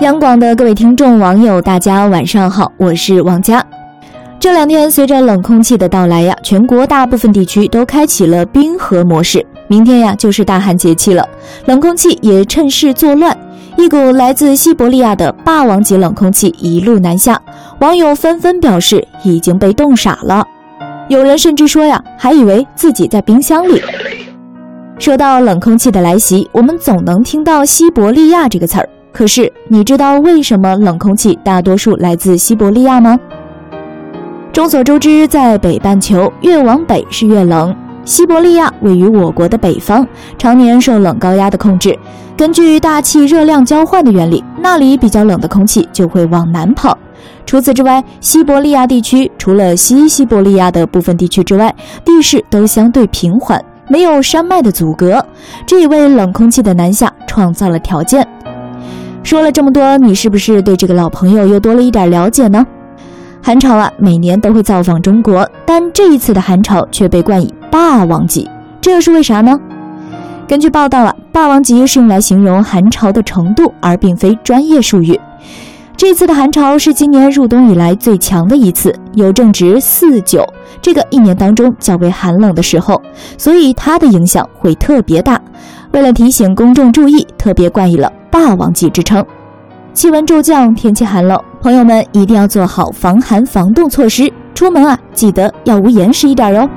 央广的各位听众、网友，大家晚上好，我是王佳。这两天随着冷空气的到来呀，全国大部分地区都开启了冰河模式。明天呀就是大寒节气了，冷空气也趁势作乱，一股来自西伯利亚的霸王级冷空气一路南下，网友纷纷表示已经被冻傻了，有人甚至说呀，还以为自己在冰箱里。说到冷空气的来袭，我们总能听到西伯利亚这个词儿。可是你知道为什么冷空气大多数来自西伯利亚吗？众所周知，在北半球越往北是越冷。西伯利亚位于我国的北方，常年受冷高压的控制。根据大气热量交换的原理，那里比较冷的空气就会往南跑。除此之外，西伯利亚地区除了西西伯利亚的部分地区之外，地势都相对平缓。没有山脉的阻隔，这也为冷空气的南下创造了条件。说了这么多，你是不是对这个老朋友又多了一点了解呢？寒潮啊，每年都会造访中国，但这一次的寒潮却被冠以“霸王级”，这又是为啥呢？根据报道啊，“霸王级”是用来形容寒潮的程度，而并非专业术语。这次的寒潮是今年入冬以来最强的一次，有正值四九这个一年当中较为寒冷的时候，所以它的影响会特别大。为了提醒公众注意，特别冠以了“霸王季”之称。气温骤降，天气寒冷，朋友们一定要做好防寒防冻措施，出门啊记得要捂严实一点哟。